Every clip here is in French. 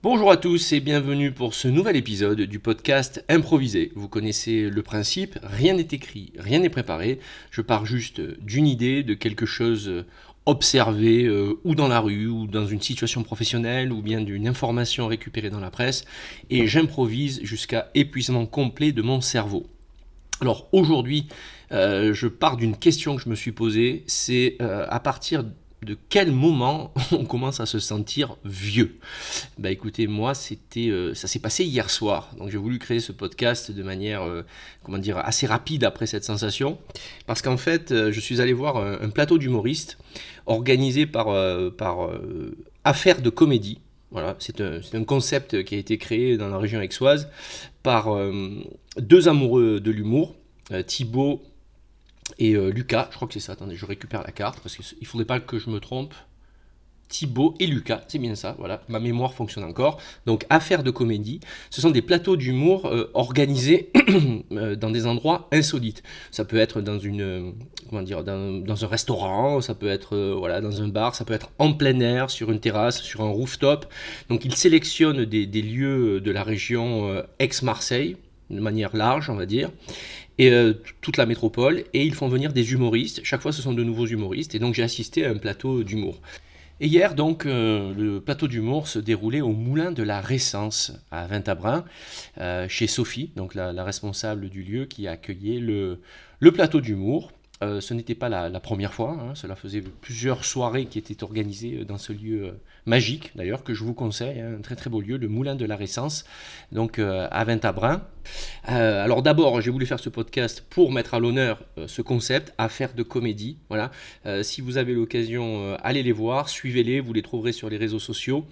Bonjour à tous et bienvenue pour ce nouvel épisode du podcast Improvisé. Vous connaissez le principe, rien n'est écrit, rien n'est préparé. Je pars juste d'une idée, de quelque chose observé euh, ou dans la rue ou dans une situation professionnelle ou bien d'une information récupérée dans la presse et j'improvise jusqu'à épuisement complet de mon cerveau. Alors aujourd'hui, euh, je pars d'une question que je me suis posée, c'est euh, à partir de quel moment on commence à se sentir vieux. Bah écoutez, moi c'était, euh, ça s'est passé hier soir, donc j'ai voulu créer ce podcast de manière, comment dire, assez rapide après cette sensation, parce qu'en fait, je suis allé voir un, plateau d'humoristes organisé par, par Affaires de comédie. Voilà, c'est un, un, concept qui a été créé dans la région aixoise par deux amoureux de l'humour, Thibaut et euh, Lucas, je crois que c'est ça, attendez, je récupère la carte parce qu'il ne faudrait pas que je me trompe. Thibaut et Lucas, c'est bien ça, voilà, ma mémoire fonctionne encore. Donc, affaires de comédie, ce sont des plateaux d'humour euh, organisés euh, dans des endroits insolites. Ça peut être dans une, comment dire, dans, un restaurant, ça peut être voilà, dans un bar, ça peut être en plein air, sur une terrasse, sur un rooftop. Donc, ils sélectionnent des, des lieux de la région ex-Marseille, de manière large, on va dire et euh, toute la métropole, et ils font venir des humoristes. Chaque fois, ce sont de nouveaux humoristes, et donc j'ai assisté à un plateau d'humour. Et hier, donc, euh, le plateau d'humour se déroulait au Moulin de la Résence, à Vintabrin, euh, chez Sophie, donc la, responsable du lieu qui accueillait le, le plateau d'humour. Ce n'était pas la, première fois, hein. cela faisait plusieurs soirées qui étaient organisées dans ce lieu magique, d'ailleurs, que je vous conseille, hein. un très très beau lieu, le Moulin de la Résence, donc à Vintabrin. Alors d'abord, j'ai voulu faire ce podcast pour mettre à l'honneur ce concept, affaire de comédie. Voilà. si vous avez l'occasion, allez les voir, suivez-les, vous les trouverez sur les réseaux sociaux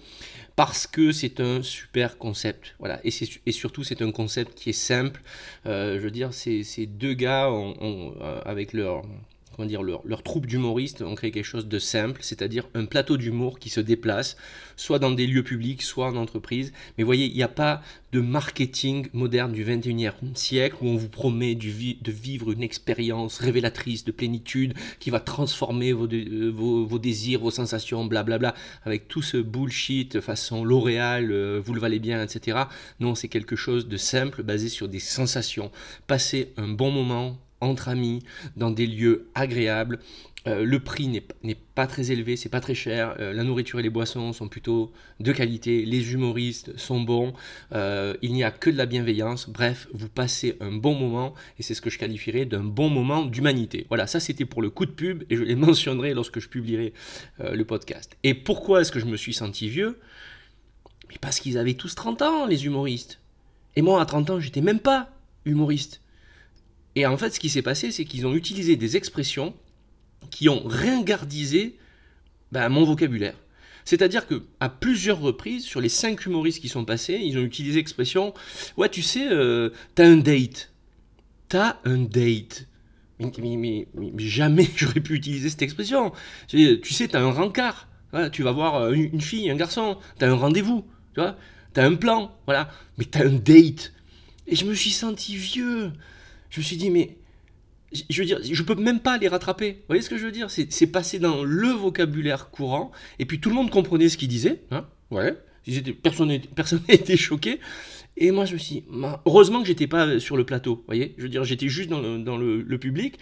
parce que c'est un super concept. Voilà. Et, surtout, c'est un concept qui est simple. Euh, je veux dire, ces, deux gars, euh, avec leur, comment dire, leur, troupe d'humoristes, ont créé quelque chose de simple, c'est-à-dire un plateau d'humour qui se déplace, soit dans des lieux publics, soit en entreprise. Mais voyez, il n'y a pas de marketing moderne du 21e siècle où on vous promet de vivre une expérience révélatrice de plénitude qui va transformer vos, euh, vos, désirs, vos sensations, blablabla, avec tout ce bullshit façon L'Oréal, euh, vous le valez bien, etc. Non, c'est quelque chose de simple, basé sur des sensations. Passer un bon moment entre amis, dans des lieux agréables, euh, le prix n'est pas très élevé, c'est pas très cher. Euh, la nourriture et les boissons sont plutôt de qualité. Les humoristes sont bons. Euh, il n'y a que de la bienveillance. Bref, vous passez un bon moment et c'est ce que je qualifierais d'un bon moment d'humanité. Voilà, ça c'était pour le coup de pub et je les mentionnerai lorsque je publierai le podcast. Et pourquoi est-ce que je me suis senti vieux? Parce qu'ils avaient tous 30 ans, les humoristes. Et moi, à 30 ans, j'étais même pas humoriste. Et en fait, ce qui s'est passé, c'est qu'ils ont utilisé des expressions qui ont ringardisé ben, mon vocabulaire. C'est-à-dire que à plusieurs reprises, sur les cinq humoristes qui sont passés, ils ont utilisé l'expression Ouais, tu sais, euh, t'as un date. T'as un date. Mais, jamais j'aurais pu utiliser cette expression. Tu sais, t'as un rencard. tu vas voir euh, une, fille, un garçon. T'as un rendez-vous. Tu vois T'as un plan. Voilà. Mais t'as un date. Et je me suis senti vieux. Je me suis dit, mais je veux dire, je peux même pas les rattraper. Vous voyez ce que je veux dire? C'est passé dans le vocabulaire courant, et puis tout le monde comprenait ce qu'il disait. Hein ouais. Personne n'était choqué. Et moi, je me suis dit, heureusement que j'étais pas sur le plateau. Voyez? Je veux dire, j'étais juste dans, le, public.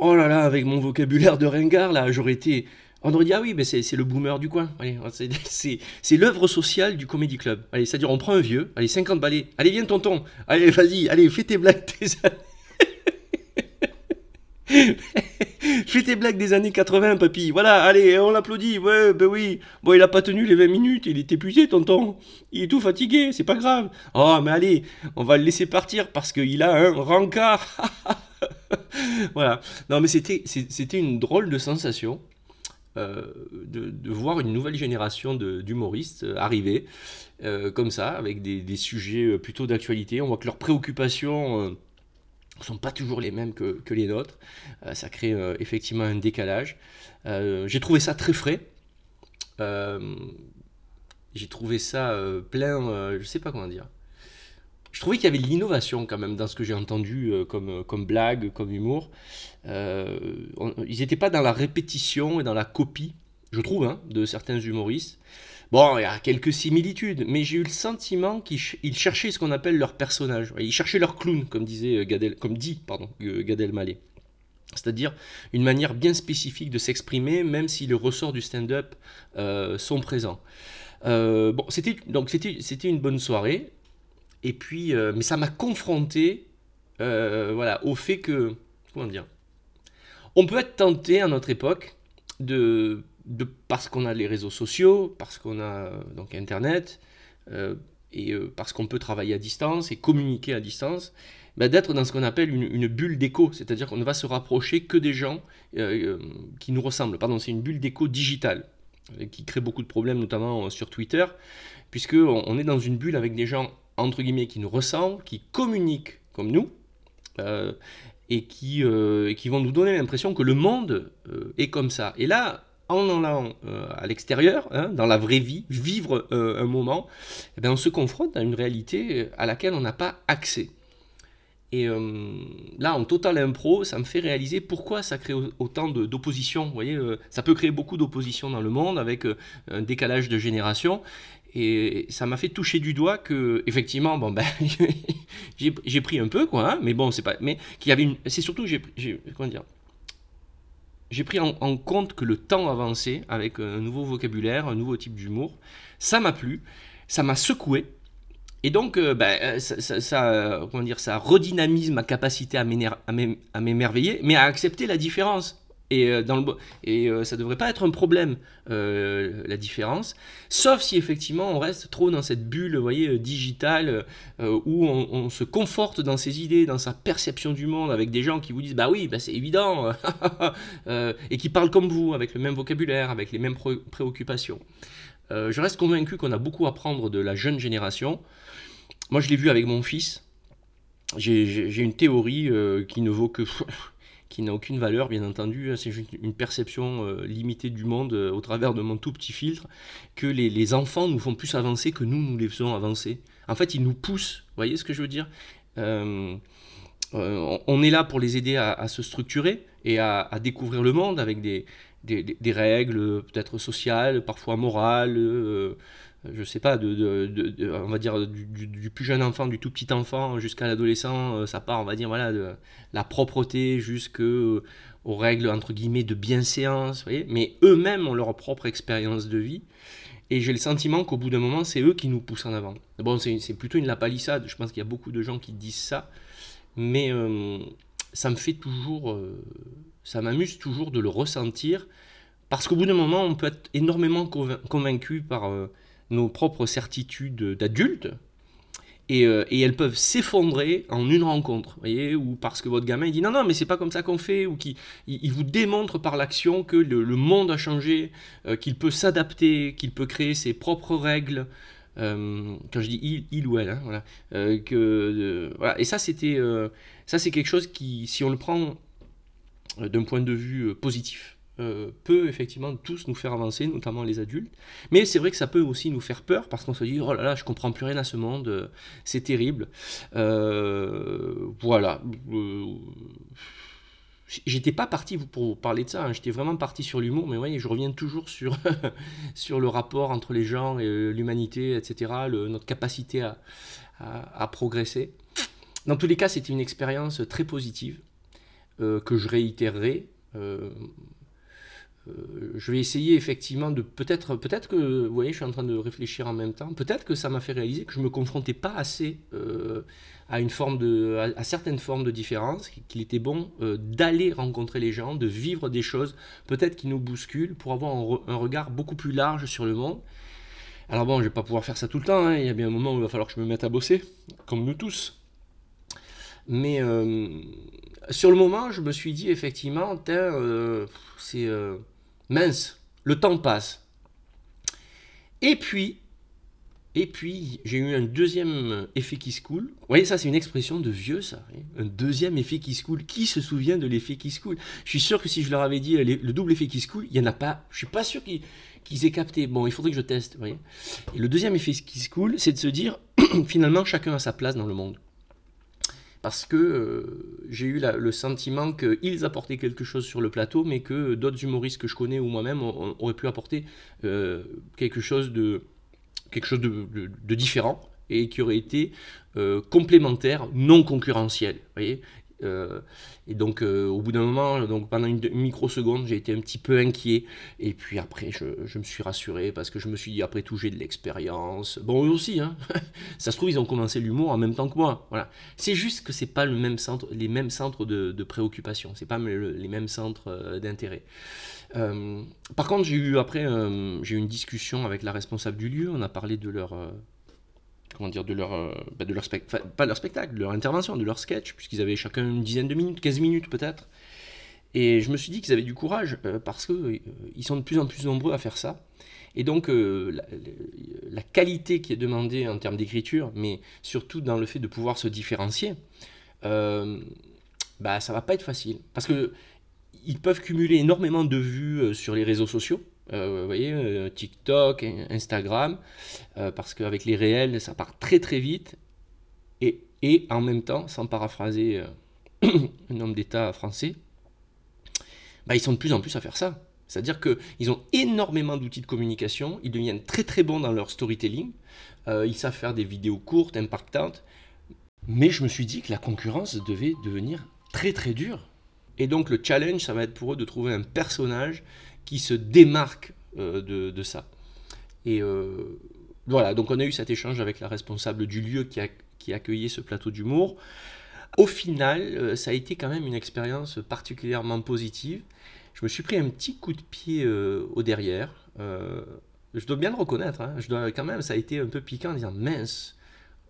Oh là là, avec mon vocabulaire de ringard, là, j'aurais été. On dit, ah oui, mais c'est le boomer du coin. C'est l'œuvre sociale du Comedy Club. C'est-à-dire, on prend un vieux, allez, 50 balais. Allez, viens, tonton. Allez, vas-y, allez, fais tes blagues, tes Fais tes blagues des années 80, papy. Voilà, allez, on l'applaudit. Ouais, ben oui. Bon, il a pas tenu les 20 minutes, il est épuisé, tonton. Il est tout fatigué, c'est pas grave. Oh, mais allez, on va le laisser partir parce qu'il a un rencard. voilà. Non, mais c'était une drôle de sensation. Euh, de, voir une nouvelle génération d'humoristes arriver euh, comme ça, avec des, des sujets plutôt d'actualité. On voit que leurs préoccupations ne sont pas toujours les mêmes que, les nôtres. Euh, ça crée euh, effectivement un décalage. Euh, j'ai trouvé ça très frais. j'ai trouvé ça plein, je sais pas comment dire. Je trouvais qu'il y avait de l'innovation quand même dans ce que j'ai entendu comme, comme blague, comme humour. ils n'étaient pas dans la répétition et dans la copie, je trouve, hein, de certains humoristes. Bon, il y a quelques similitudes, mais j'ai eu le sentiment qu'ils cherchaient ce qu'on appelle leur personnage. Ils cherchaient leur clown, comme, disait Gadel, comme dit pardon, Gad Elmaleh. C'est-à-dire une manière bien spécifique de s'exprimer, même si les ressorts du stand-up euh, sont présents. Euh, bon, donc c'était une bonne soirée. Et puis, euh, mais ça m'a confronté, voilà, au fait que comment dire, on peut être tenté à notre époque de, parce qu'on a les réseaux sociaux, parce qu'on a donc Internet, et parce qu'on peut travailler à distance et communiquer à distance, bah, d'être dans ce qu'on appelle une, bulle d'écho, c'est-à-dire qu'on ne va se rapprocher que des gens euh, euh, qui nous ressemblent. Pardon, c'est une bulle d'écho digitale euh, qui crée beaucoup de problèmes, notamment sur Twitter, puisqu'on on est dans une bulle avec des gens, entre guillemets, qui nous ressemblent, qui communiquent comme nous, et qui, qui vont nous donner l'impression que le monde est comme ça. Et là, en allant à l'extérieur, hein, dans la vraie vie, vivre un moment, eh bien, on se confronte à une réalité à laquelle on n'a pas accès. Et euh, là, en total impro, ça me fait réaliser pourquoi ça crée autant d'opposition. Vous voyez, euh, ça peut créer beaucoup d'opposition dans le monde avec euh, un décalage de génération. Et ça m'a fait toucher du doigt que, effectivement, bon, ben, j'ai pris un peu, quoi, hein, mais bon, c'est pas. Mais qu'il y avait une. C'est surtout, j'ai. Comment dire J'ai pris en, compte que le temps avançait avec un nouveau vocabulaire, un nouveau type d'humour. Ça m'a plu, ça m'a secoué et donc, euh, bah, euh, ça, euh, comment dire, ça redynamise ma capacité à m'émerveiller, mais à accepter la différence. Et, dans le, et ça ne devrait pas être un problème, la différence, sauf si effectivement on reste trop dans cette bulle vous voyez, digitale où on, se conforte dans ses idées, dans sa perception du monde, avec des gens qui vous disent Bah oui, bah c'est évident, et qui parlent comme vous, avec le même vocabulaire, avec les mêmes préoccupations. je reste convaincu qu'on a beaucoup à prendre de la jeune génération. Moi, je l'ai vu avec mon fils. J'ai une théorie euh, qui ne vaut que. qui n'a aucune valeur, bien entendu. Hein. C'est juste une perception euh, limitée du monde euh, au travers de mon tout petit filtre. Que les, enfants nous font plus avancer que nous, nous les faisons avancer. En fait, ils nous poussent. Vous voyez ce que je veux dire? On est là pour les aider à, se structurer et à, découvrir le monde avec des, des, règles peut-être sociales, parfois morales, je sais pas, de, on va dire du, plus jeune enfant, du tout petit enfant jusqu'à l'adolescent, euh, ça part, on va dire, voilà, de la propreté jusqu'aux règles, entre guillemets, de bienséance, voyez mais eux-mêmes ont leur propre expérience de vie. Et j'ai le sentiment qu'au bout d'un moment, c'est eux qui nous poussent en avant. Bon, c'est plutôt une lapalissade, je pense qu'il y a beaucoup de gens qui disent ça, mais euh, ça me fait toujours, euh, ça m'amuse toujours de le ressentir, parce qu'au bout d'un moment, on peut être énormément convaincu par nos propres certitudes d'adultes, et, euh, et, elles peuvent s'effondrer en une rencontre, voyez, ou parce que votre gamin il dit non non mais c'est pas comme ça qu'on fait, ou qu'il il, vous démontre par l'action que le, monde a changé, euh, qu'il peut s'adapter, qu'il peut créer ses propres règles. Euh, quand je dis il, il ou elle, hein, voilà, voilà, et ça c'était, ça c'est quelque chose qui, si on le prend d'un point de vue positif, euh, peut effectivement tous nous faire avancer, notamment les adultes. Mais c'est vrai que ça peut aussi nous faire peur parce qu'on se dit oh là là, je comprends plus rien à ce monde, euh, c'est terrible. Euh, voilà. J'étais pas parti pour vous parler de ça, hein. j'étais vraiment parti sur l'humour, mais voyez, je reviens toujours sur, sur le rapport entre les gens et l'humanité, etc., notre capacité à, à, progresser. Dans tous les cas, c'était une expérience très positive que je réitérerai. Euh, je vais essayer effectivement de peut-être, peut-être que, vous voyez, je suis en train de réfléchir en même temps, peut-être que ça m'a fait réaliser que je me confrontais pas assez euh, à une forme de, à, certaines formes de différence, qu'il était bon euh, d'aller rencontrer les gens, de vivre des choses, peut-être qui nous bousculent, pour avoir un, regard beaucoup plus large sur le monde. Alors bon, je vais pas pouvoir faire ça tout le temps, hein. il y a bien un moment où il va falloir que je me mette à bosser, comme nous tous. Mais sur le moment, je me suis dit effectivement, c'est mince, le temps passe. Et puis, et puis, j'ai eu un deuxième effet qui se coule. Vous voyez, ça, c'est une expression de vieux, ça. Un deuxième effet qui se coule. Qui se souvient de l'effet qui se coule? Je suis sûr que si je leur avais dit le double effet qui se coule, il n'y en a pas. Je suis pas sûr qu'ils aient capté. Bon, il faudrait que je teste. Vous voyez et le deuxième effet qui se coule, c'est de se dire, finalement, chacun a sa place dans le monde. Parce que euh, j'ai eu le sentiment qu'ils apportaient quelque chose sur le plateau, mais que d'autres humoristes que je connais ou moi-même auraient pu apporter euh, quelque chose de, quelque chose de, différent et qui aurait été euh, complémentaire, non concurrentiel. Voyez euh, et donc, euh, au bout d'un moment, donc pendant une, microseconde, j'ai été un petit peu inquiet. Et puis après, je, me suis rassuré parce que je me suis dit, après tout, j'ai de l'expérience. Bon, eux aussi, hein. ça se trouve, ils ont commencé l'humour en même temps que moi. Voilà. C'est juste que c'est pas le même centre, les mêmes centres de, de préoccupation. C'est pas les mêmes centres euh, d'intérêt. par contre, j'ai eu après, j'ai eu une discussion avec la responsable du lieu. On a parlé de leur comment dire, de leur, euh, bah, de leur spectacle, de leur intervention, de leur sketch, puisqu'ils avaient chacun une dizaine de minutes, 15 minutes peut-être. Et je me suis dit qu'ils avaient du courage, euh, parce qu'ils euh, sont de plus en plus nombreux à faire ça. Et donc, la, qualité qui est demandée en termes d'écriture, mais surtout dans le fait de pouvoir se différencier, bah, ça va pas être facile. Parce que ils peuvent cumuler énormément de vues sur les réseaux sociaux, vous voyez, euh, TikTok, Instagram, euh, parce qu'avec les réels, ça part très très vite. Et, et en même temps, sans paraphraser un homme d'État français, bah, ils sont de plus en plus à faire ça. C'est-à-dire qu'ils ont énormément d'outils de communication, ils deviennent très très bons dans leur storytelling, ils savent faire des vidéos courtes, impactantes, mais je me suis dit que la concurrence devait devenir très très dure. Et donc le challenge, ça va être pour eux de trouver un personnage qui se démarque euh, de, ça. Et euh, voilà, donc on a eu cet échange avec la responsable du lieu qui, a, qui accueillait ce plateau d'humour. Au final, euh, ça a été quand même une expérience particulièrement positive. Je me suis pris un petit coup de pied au derrière. je dois bien le reconnaître. Hein. Je dois quand même, ça a été un peu piquant en disant mince,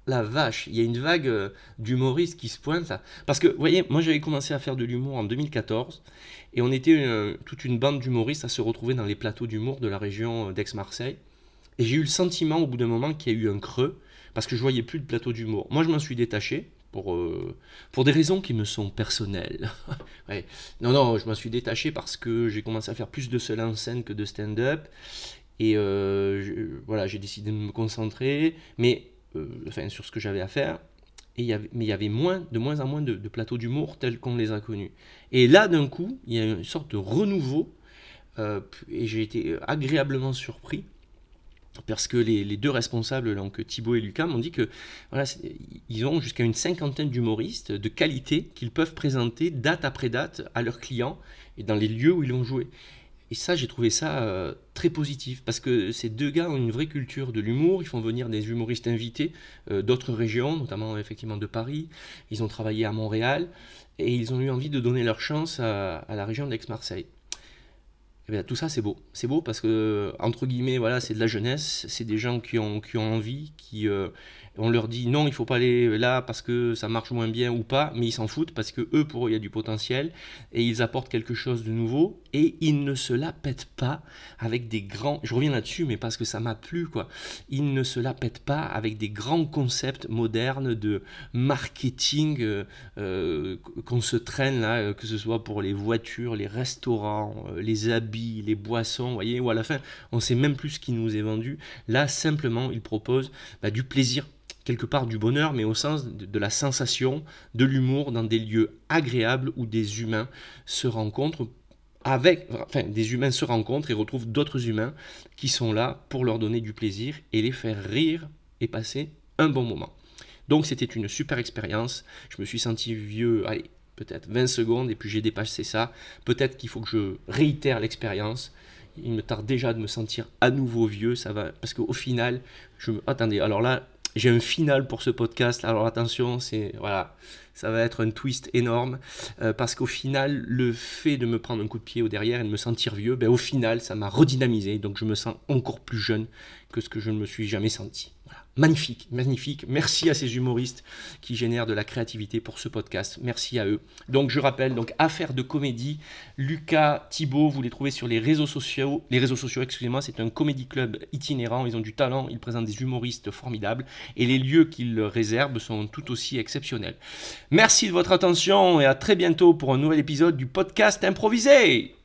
la vache, il y a une vague euh, d'humoristes qui se pointent là. Parce que, vous voyez, moi j'avais commencé à faire de l'humour en 2014 et on était euh, toute une bande d'humoristes à se retrouver dans les plateaux d'humour de la région euh, d'Aix-Marseille. Et j'ai eu le sentiment au bout d'un moment qu'il y a eu un creux parce que je voyais plus de plateaux d'humour. Moi je m'en suis détaché pour, pour des raisons qui me sont personnelles. Non, non, je m'en suis détaché parce que j'ai commencé à faire plus de seul en scène que de stand-up. Et voilà, j'ai décidé de me concentrer. Mais enfin, sur ce que j'avais à faire. Et mais il y avait moins, de moins en moins de, plateaux d'humour tels qu'on les a connus. Et là, d'un coup, il y a une sorte de renouveau. Euh, et j'ai été agréablement surpris parce que les, deux responsables, donc Thibaut et Lucas, m'ont dit que voilà, ils ont jusqu'à une cinquantaine d'humoristes de qualité qu'ils peuvent présenter date après date à leurs clients et dans les lieux où ils ont joué. Et ça, j'ai trouvé ça euh, très positif, parce que ces deux gars ont une vraie culture de l'humour, ils font venir des humoristes invités euh, d'autres régions, notamment effectivement de Paris, ils ont travaillé à Montréal, et ils ont eu envie de donner leur chance à, la région d'Aix-Marseille. Et bien, tout ça, c'est beau. C'est beau parce que, entre guillemets, voilà, c'est de la jeunesse, c'est des gens qui ont, qui ont envie, qui, euh, on leur dit non, il faut pas aller là parce que ça marche moins bien ou pas, mais ils s'en foutent parce que eux, pour eux, il y a du potentiel et ils apportent quelque chose de nouveau et ils ne se la pètent pas avec des grands. Je reviens là-dessus, mais parce que ça m'a plu, quoi. Ils ne se la pètent pas avec des grands concepts modernes de marketing euh, euh, qu'on se traîne là, que ce soit pour les voitures, les restaurants, euh, les habits, les boissons, vous voyez, ou à la fin, on sait même plus ce qui nous est vendu. Là, simplement, ils proposent bah, du plaisir quelque part du bonheur, mais au sens de, la sensation, de l'humour dans des lieux agréables où des humains se rencontrent avec, enfin, des humains se rencontrent et retrouvent d'autres humains qui sont là pour leur donner du plaisir et les faire rire et passer un bon moment. Donc c'était une super expérience. Je me suis senti vieux, allez, peut-être 20 secondes et puis j'ai dépassé ça. Peut-être qu'il faut que je réitère l'expérience. Il me tarde déjà de me sentir à nouveau vieux, ça va parce qu'au final, je me attendez, alors là, j'ai un final pour ce podcast. Alors attention, c'est voilà, ça va être un twist énorme euh, parce qu'au final, le fait de me prendre un coup de pied au derrière et de me sentir vieux, ben, au final, ça m'a redynamisé. Donc je me sens encore plus jeune que ce que je ne me suis jamais senti. Magnifique, magnifique. Merci à ces humoristes qui génèrent de la créativité pour ce podcast. Merci à eux. Donc je rappelle, donc Affaire de comédie, Lucas, Thibault, vous les trouvez sur les réseaux sociaux. Les réseaux sociaux, excusez-moi, c'est un comédie club itinérant. Ils ont du talent, ils présentent des humoristes formidables et les lieux qu'ils réservent sont tout aussi exceptionnels. Merci de votre attention et à très bientôt pour un nouvel épisode du podcast improvisé.